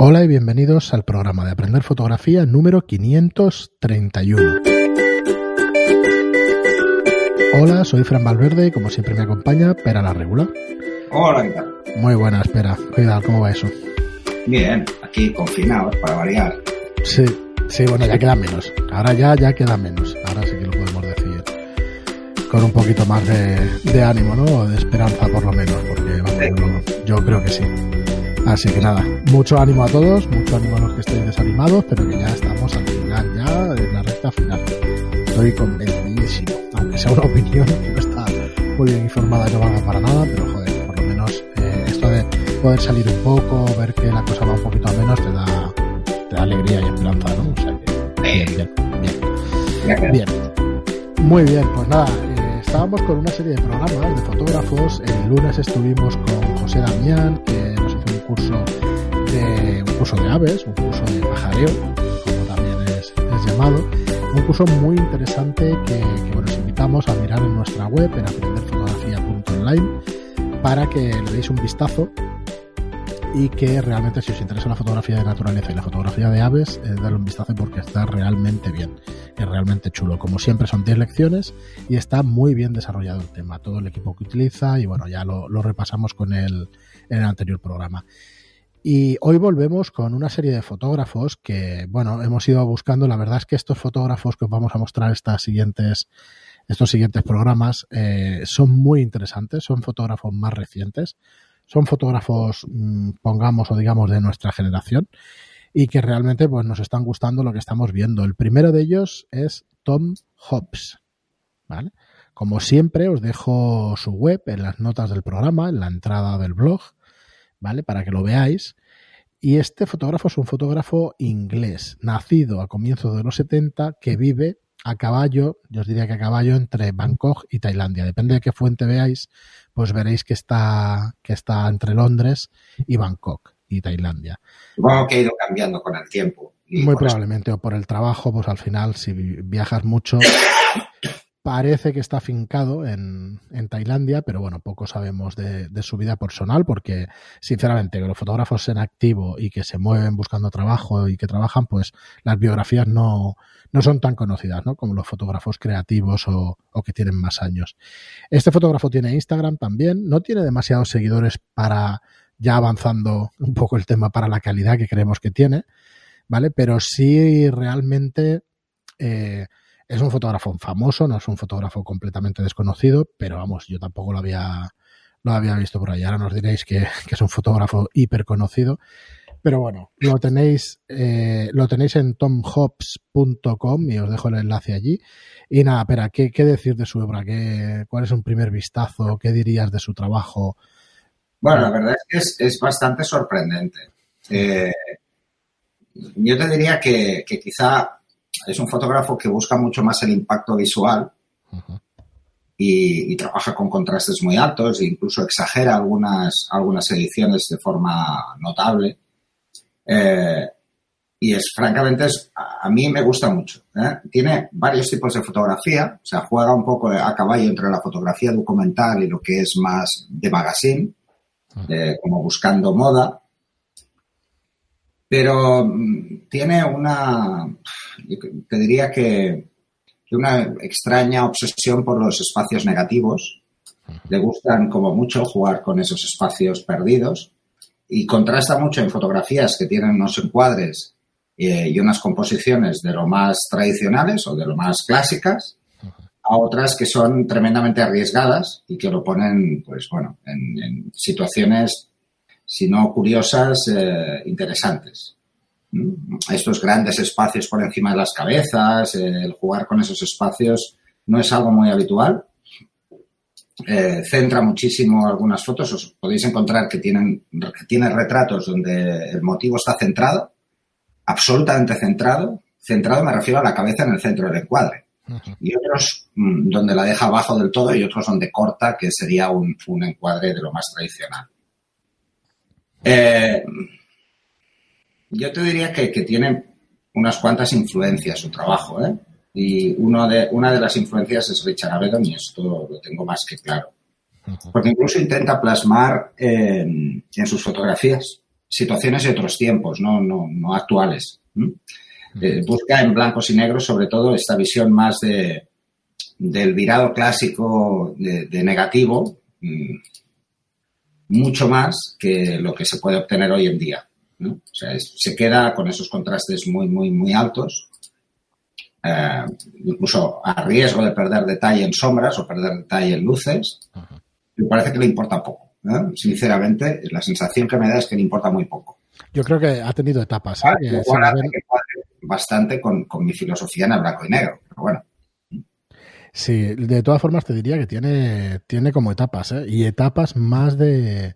Hola y bienvenidos al programa de Aprender Fotografía número 531. Hola, soy Fran Valverde y como siempre me acompaña Pera la Regula. Hola, ¿qué tal? Muy buena, espera. Cuidado, ¿cómo va eso? Bien, aquí confinados para variar. Sí, sí, bueno, ya queda menos. Ahora ya, ya queda menos. Ahora sí que lo podemos decir con un poquito más de, ánimo, ¿no? De esperanza por lo menos, porque vamos, yo creo que sí. Así que nada, mucho ánimo a todos, mucho ánimo a los que estéis desanimados, pero que ya estamos al final, ya en la recta final. Estoy convencidísimo, aunque sea una opinión que no está muy bien informada y no valga para nada, pero joder, por lo menos eh, esto de poder salir un poco, ver que la cosa va un poquito a menos, te da, alegría y esperanza, ¿no? O bien, bien. Bien. Muy bien, pues nada, eh, estábamos con una serie de programas de fotógrafos. El lunes estuvimos con José Damián, que curso de un curso de aves, un curso de pajareo, como también es, llamado, un curso muy interesante que, que os invitamos a mirar en nuestra web en aprenderfotografía.online para que le deis un vistazo y que realmente si os interesa la fotografía de naturaleza y la fotografía de aves, eh, un vistazo porque está realmente bien, es realmente chulo. Como siempre son 10 lecciones y está muy bien desarrollado el tema, todo el equipo que utiliza y bueno, ya lo, repasamos con el anterior programa. Y hoy volvemos con una serie de fotógrafos que, bueno, hemos ido buscando. La verdad es que estos fotógrafos que os vamos a mostrar estas siguientes, estos siguientes programas eh, son muy interesantes, son fotógrafos más recientes, son fotógrafos, mm, pongamos o digamos, de nuestra generación y que realmente pues, nos están gustando lo que estamos viendo. El primero de ellos es Tom Hobbs, ¿vale? Como siempre, os dejo su web en las notas del programa, en la entrada del blog ¿vale? Para que lo veáis. Y este fotógrafo es un fotógrafo inglés, nacido a comienzos de los 70, que vive a caballo, yo os diría que a caballo entre Bangkok y Tailandia. Depende de qué fuente veáis, pues veréis que está, que está entre Londres y Bangkok y Tailandia. Supongo que ha ido cambiando con el tiempo. Muy probablemente, o por el trabajo, pues al final, si viajas mucho, parece que está afincado en, Tailandia, pero bueno, poco sabemos de, su vida personal porque, sinceramente, que los fotógrafos en activo y que se mueven buscando trabajo y que trabajan, pues las biografías no, no son tan conocidas ¿no? como los fotógrafos creativos o, o, que tienen más años. Este fotógrafo tiene Instagram también, no tiene demasiados seguidores para ya avanzando un poco el tema para la calidad que creemos que tiene, ¿vale? Pero sí realmente... Eh, es un fotógrafo famoso, no es un fotógrafo completamente desconocido, pero vamos, yo tampoco lo había, lo había visto por ahí. Ahora nos diréis que, es un fotógrafo hiper conocido. Pero bueno, lo tenéis, eh, lo tenéis en tomhops.com y os dejo el enlace allí. Y nada, espera, ¿qué, decir de su obra? ¿Qué, ¿Cuál es un primer vistazo? ¿Qué dirías de su trabajo? Bueno, la verdad es que es, bastante sorprendente. Eh, yo te diría que, que, quizá es un fotógrafo que busca mucho más el impacto visual y, trabaja con contrastes muy altos e incluso exagera algunas, algunas ediciones de forma notable. Eh, y es, francamente, es, a mí me gusta mucho. ¿eh? Tiene varios tipos de fotografía, o sea, juega un poco a caballo entre la fotografía documental y lo que es más de magazine, como buscando moda. Pero mm, tiene una, te diría que, una extraña obsesión por los espacios negativos. Le gustan como mucho jugar con esos espacios perdidos y contrasta mucho en fotografías que tienen unos encuadres eh, y unas composiciones de lo más tradicionales o de lo más clásicas a otras que son tremendamente arriesgadas y que lo ponen, pues bueno, en, situaciones, si no curiosas, eh, interesantes estos grandes espacios por encima de las cabezas, el jugar con esos espacios no es algo muy habitual. Eh, centra muchísimo algunas fotos, os podéis encontrar que tienen que tiene retratos donde el motivo está centrado, absolutamente centrado. Centrado me refiero a la cabeza en el centro del encuadre. Y otros mm, donde la deja abajo del todo y otros donde corta, que sería un, encuadre de lo más tradicional. Eh, yo te diría que, tiene unas cuantas influencias su trabajo, ¿eh? Y uno de, una de las influencias es Richard Avedon y esto lo tengo más que claro. Porque incluso intenta plasmar en, sus fotografías situaciones de otros tiempos, no, no, no actuales. Eh, busca en blancos y negros sobre todo esta visión más de, del virado clásico de, negativo, mm, mucho más que lo que se puede obtener hoy en día. O sea, se queda con esos contrastes muy, muy, muy altos, eh, incluso a riesgo de perder detalle en sombras o perder detalle en luces. Me parece que le importa poco. Sinceramente, la sensación que me da es que le importa muy poco. Yo creo que ha tenido etapas. ¿eh? bastante con, con, mi filosofía en el blanco y negro, pero bueno. Sí, de todas formas te diría que tiene, tiene como etapas, ¿eh? y etapas más de,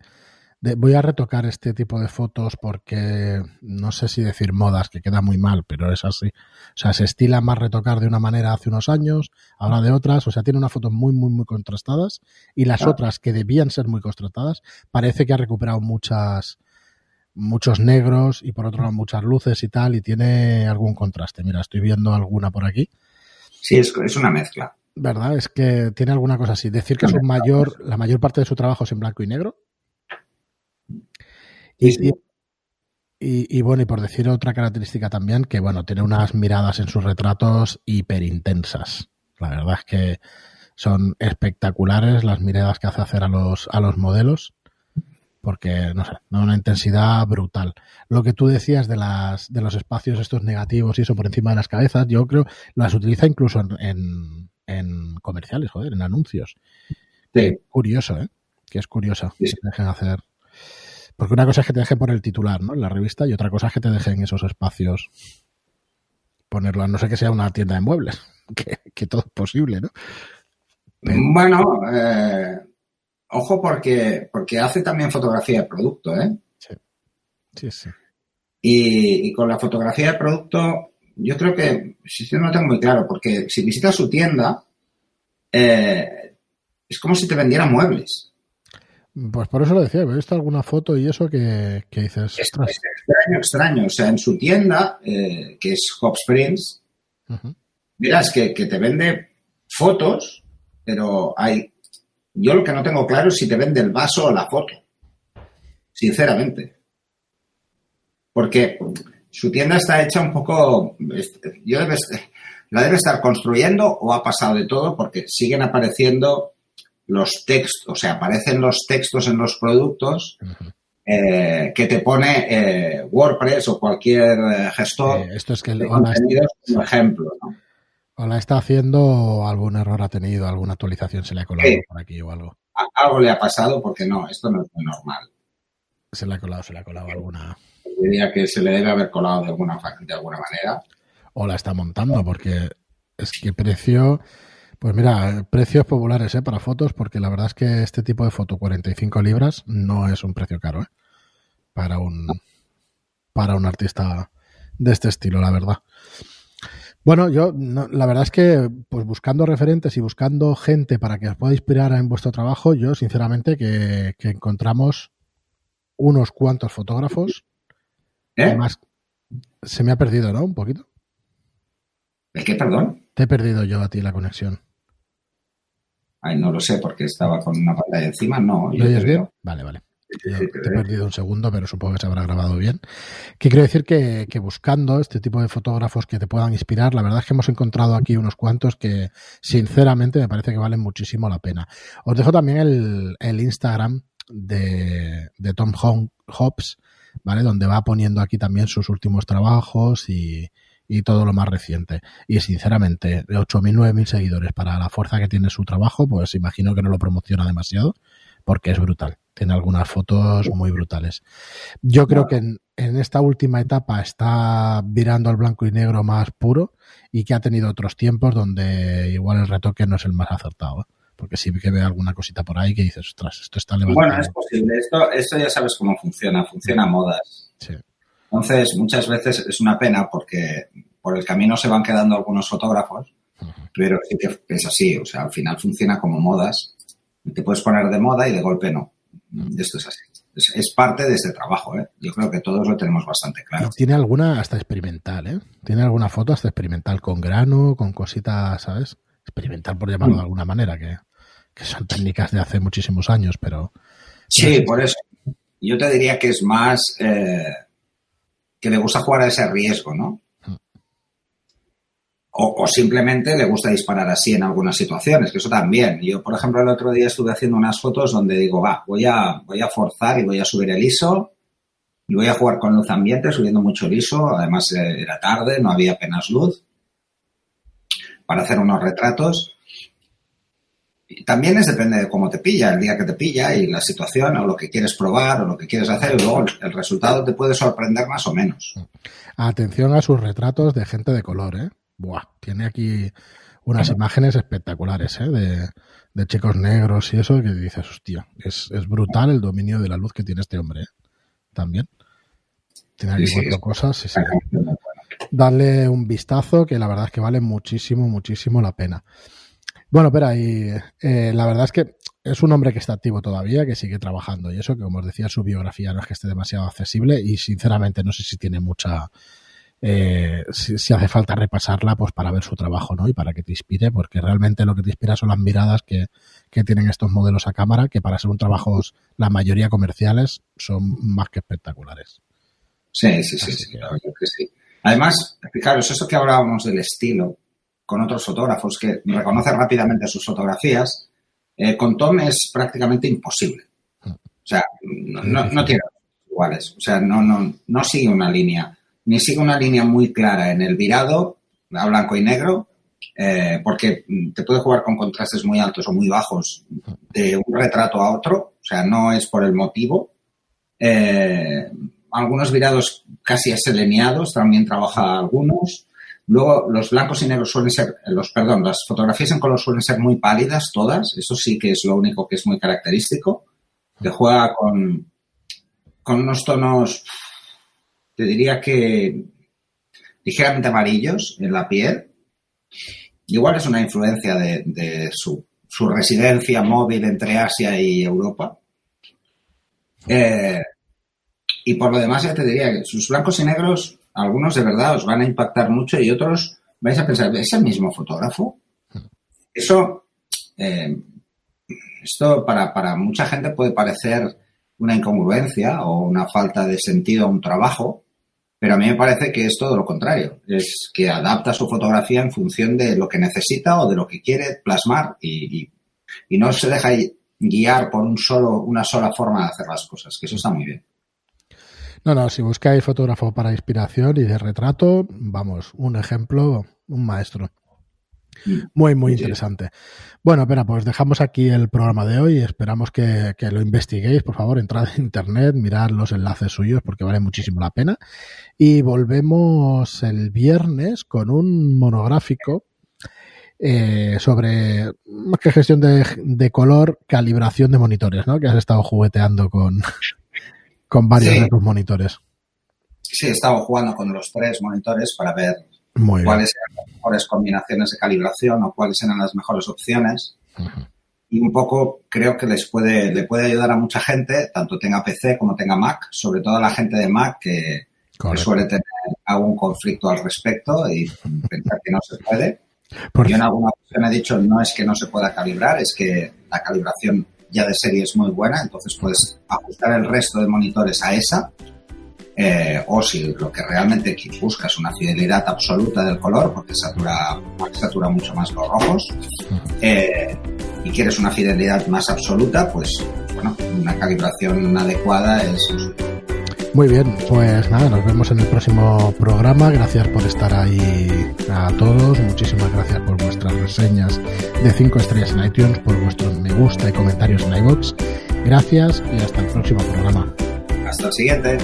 Voy a retocar este tipo de fotos porque no sé si decir modas, que queda muy mal, pero es así. O sea, se estila más retocar de una manera hace unos años, ahora de otras. O sea, tiene unas fotos muy, muy, muy contrastadas y las otras que debían ser muy contrastadas, parece que ha recuperado muchas muchos negros y por otro lado muchas luces y tal y tiene algún contraste. Mira, estoy viendo alguna por aquí. Sí, es, es una mezcla. ¿Verdad? Es que tiene alguna cosa así. Decir que su mayor, la mayor parte de su trabajo es en blanco y negro. Y, y, bueno, y por decir otra característica también, que bueno, tiene unas miradas en sus retratos hiperintensas. La verdad es que son espectaculares las miradas que hace hacer a los, a los modelos porque, no sé, una intensidad brutal. Lo que tú decías de, las, de los espacios estos negativos y eso por encima de las cabezas, yo creo las utiliza incluso en, en, comerciales, joder, en anuncios. Sí. Curioso, ¿eh? Que es curioso que te dejen hacer. Porque una cosa es que te dejen poner el titular, ¿no? En la revista y otra cosa es que te dejen esos espacios ponerlo, a no ser que sea una tienda de muebles, que, todo es posible, ¿no? Bueno, eh, Ojo porque, porque hace también fotografía de producto, ¿eh? Sí. Sí, sí. Y, con la fotografía de producto, yo creo que, si yo no lo tengo muy claro, porque si visitas su tienda, eh, es como si te vendieran muebles. Pues por eso lo decía, he visto alguna foto y eso que, dices. Es, extraño, extraño. O sea, en su tienda, eh, que es Hop Springs, miras que, que te vende fotos, pero hay yo lo que no tengo claro es si te vende el vaso o la foto. Sinceramente. Porque su tienda está hecha un poco. Yo la debe estar construyendo o ha pasado de todo porque siguen apareciendo los textos, o sea, aparecen los textos en los productos eh, que te pone eh, WordPress o cualquier eh, gestor esto es que de contenidos como ejemplo. ¿no? O la está haciendo, algún error ha tenido, alguna actualización se le ha colado por aquí o algo. Algo le ha pasado porque no, esto no es muy normal. Se le ha colado, se le ha colado alguna. Diría que se le debe haber colado de alguna, de alguna manera. O la está montando porque es que precio, pues mira, precios populares ¿eh? para fotos porque la verdad es que este tipo de foto, 45 libras, no es un precio caro ¿eh? para un para un artista de este estilo, la verdad. Bueno, yo la verdad es que pues buscando referentes y buscando gente para que os pueda inspirar en vuestro trabajo, yo sinceramente que, encontramos unos cuantos fotógrafos. ¿Eh? Además, se me ha perdido, ¿no? Un poquito. ¿El qué, perdón? Te he perdido yo a ti la conexión. Ay, no lo sé, porque estaba con una pantalla encima, no. ¿Lo oyes bien? Vale, vale te he perdido un segundo, pero supongo que se habrá grabado bien. Que quiero decir que, buscando este tipo de fotógrafos que te puedan inspirar, la verdad es que hemos encontrado aquí unos cuantos que sinceramente me parece que valen muchísimo la pena. Os dejo también el, Instagram de, Tom Hobbs, ¿vale? Donde va poniendo aquí también sus últimos trabajos y, y todo lo más reciente. Y sinceramente, de 8.000, 9.000 seguidores para la fuerza que tiene su trabajo, pues imagino que no lo promociona demasiado porque es brutal. Tiene algunas fotos muy brutales. Yo creo que en, esta última etapa está virando al blanco y negro más puro y que ha tenido otros tiempos donde igual el retoque no es el más acertado. ¿eh? Porque sí que ve alguna cosita por ahí que dices, ostras, esto está levantado. Bueno, es posible. Esto, esto ya sabes cómo funciona. Funciona a modas. Sí. Entonces, muchas veces es una pena porque por el camino se van quedando algunos fotógrafos, pero sí que es así. O sea, al final funciona como modas te puedes poner de moda y de golpe no. Esto es así. Es, parte de este trabajo, ¿eh? Yo creo que todos lo tenemos bastante claro. tiene alguna hasta experimental, ¿eh? Tiene alguna foto hasta experimental con grano, con cositas, ¿sabes? Experimental por llamarlo de mm. alguna manera, que, son técnicas de hace muchísimos años, pero... Sí, por eso. yo te diría que es más eh, que le gusta jugar a ese riesgo, ¿no? O, simplemente le gusta disparar así en algunas situaciones, que eso también. Yo, por ejemplo, el otro día estuve haciendo unas fotos donde digo, va, voy a, voy a forzar y voy a subir el ISO y voy a jugar con luz ambiente, subiendo mucho el ISO. Además, eh, era tarde, no había apenas luz para hacer unos retratos. También es depende de cómo te pilla, el día que te pilla y la situación o lo que quieres probar o lo que quieres hacer y luego el resultado te puede sorprender más o menos. Atención a sus retratos de gente de color, ¿eh? Buah, tiene aquí unas imágenes espectaculares, ¿eh? De, de, chicos negros y eso que dices, hostia, es, es brutal el dominio de la luz que tiene este hombre, ¿eh? También. Tiene aquí cuatro cosas, sí, sí. Darle un vistazo que la verdad es que vale muchísimo, muchísimo la pena. Bueno, pero y eh, la verdad es que es un hombre que está activo todavía, que sigue trabajando y eso, que como os decía, su biografía no es que esté demasiado accesible y sinceramente no sé si tiene mucha, eh, si, hace falta repasarla pues para ver su trabajo ¿no? y para que te inspire, porque realmente lo que te inspira son las miradas que, tienen estos modelos a cámara, que para ser un trabajo, la mayoría comerciales, son más que espectaculares. Sí, sí, sí, sí, que sí. Además, fijaros, eso que hablábamos del estilo con otros fotógrafos que reconoce rápidamente sus fotografías, eh, con Tom es prácticamente imposible. O sea, no, tiene iguales. O sea, no, no, no sigue una línea ni sigue una línea muy clara en el virado, a blanco y negro, eh, porque te puede jugar con contrastes muy altos o muy bajos de un retrato a otro, o sea, no es por el motivo. Eh, algunos virados casi eseleneados, también trabaja algunos. Luego, los blancos y negros suelen ser, los, perdón, las fotografías en color suelen ser muy pálidas todas, eso sí que es lo único que es muy característico. Te juega con, con unos tonos te diría que ligeramente amarillos en la piel. Igual es una influencia de, su, residencia móvil entre Asia y Europa. Eh, y por lo demás, ya te diría que sus blancos y negros, algunos de verdad os van a impactar mucho y otros vais a pensar, ¿es el mismo fotógrafo? Eso, eh, esto para, para mucha gente puede parecer una incongruencia o una falta de sentido a un trabajo, pero a mí me parece que es todo lo contrario, es que adapta su fotografía en función de lo que necesita o de lo que quiere plasmar y, no se deja guiar por un solo, una sola forma de hacer las cosas, que eso está muy bien. No, no, si buscáis fotógrafo para inspiración y de retrato, vamos, un ejemplo, un maestro. Muy, muy interesante. Bueno, espera, pues dejamos aquí el programa de hoy. Esperamos que, lo investiguéis. Por favor, entrad en internet, mirad los enlaces suyos porque vale muchísimo la pena. Y volvemos el viernes con un monográfico eh, sobre más que gestión de, color, calibración de monitores, ¿no? Que has estado jugueteando con, con varios de tus monitores. Sí, he estado jugando con los tres monitores para ver cuáles eran las mejores combinaciones de calibración o cuáles eran las mejores opciones. Y un poco creo que les puede, le puede ayudar a mucha gente, tanto tenga PC como tenga Mac, sobre todo a la gente de Mac que, suele tener algún conflicto al respecto y pensar que no se puede. Yo en alguna ocasión he dicho no es que no se pueda calibrar, es que la calibración ya de serie es muy buena, entonces puedes ajustar el resto de monitores a esa eh, o si lo que realmente buscas es una fidelidad absoluta del color, porque satura, satura mucho más los rojos, eh, y quieres una fidelidad más absoluta, pues bueno, una calibración adecuada es muy bien, pues nada, nos vemos en el próximo programa. Gracias por estar ahí a todos. Muchísimas gracias por vuestras reseñas de 5 estrellas en iTunes, por vuestros me gusta y comentarios en iVoox. Gracias y hasta el próximo programa. Hasta el siguiente.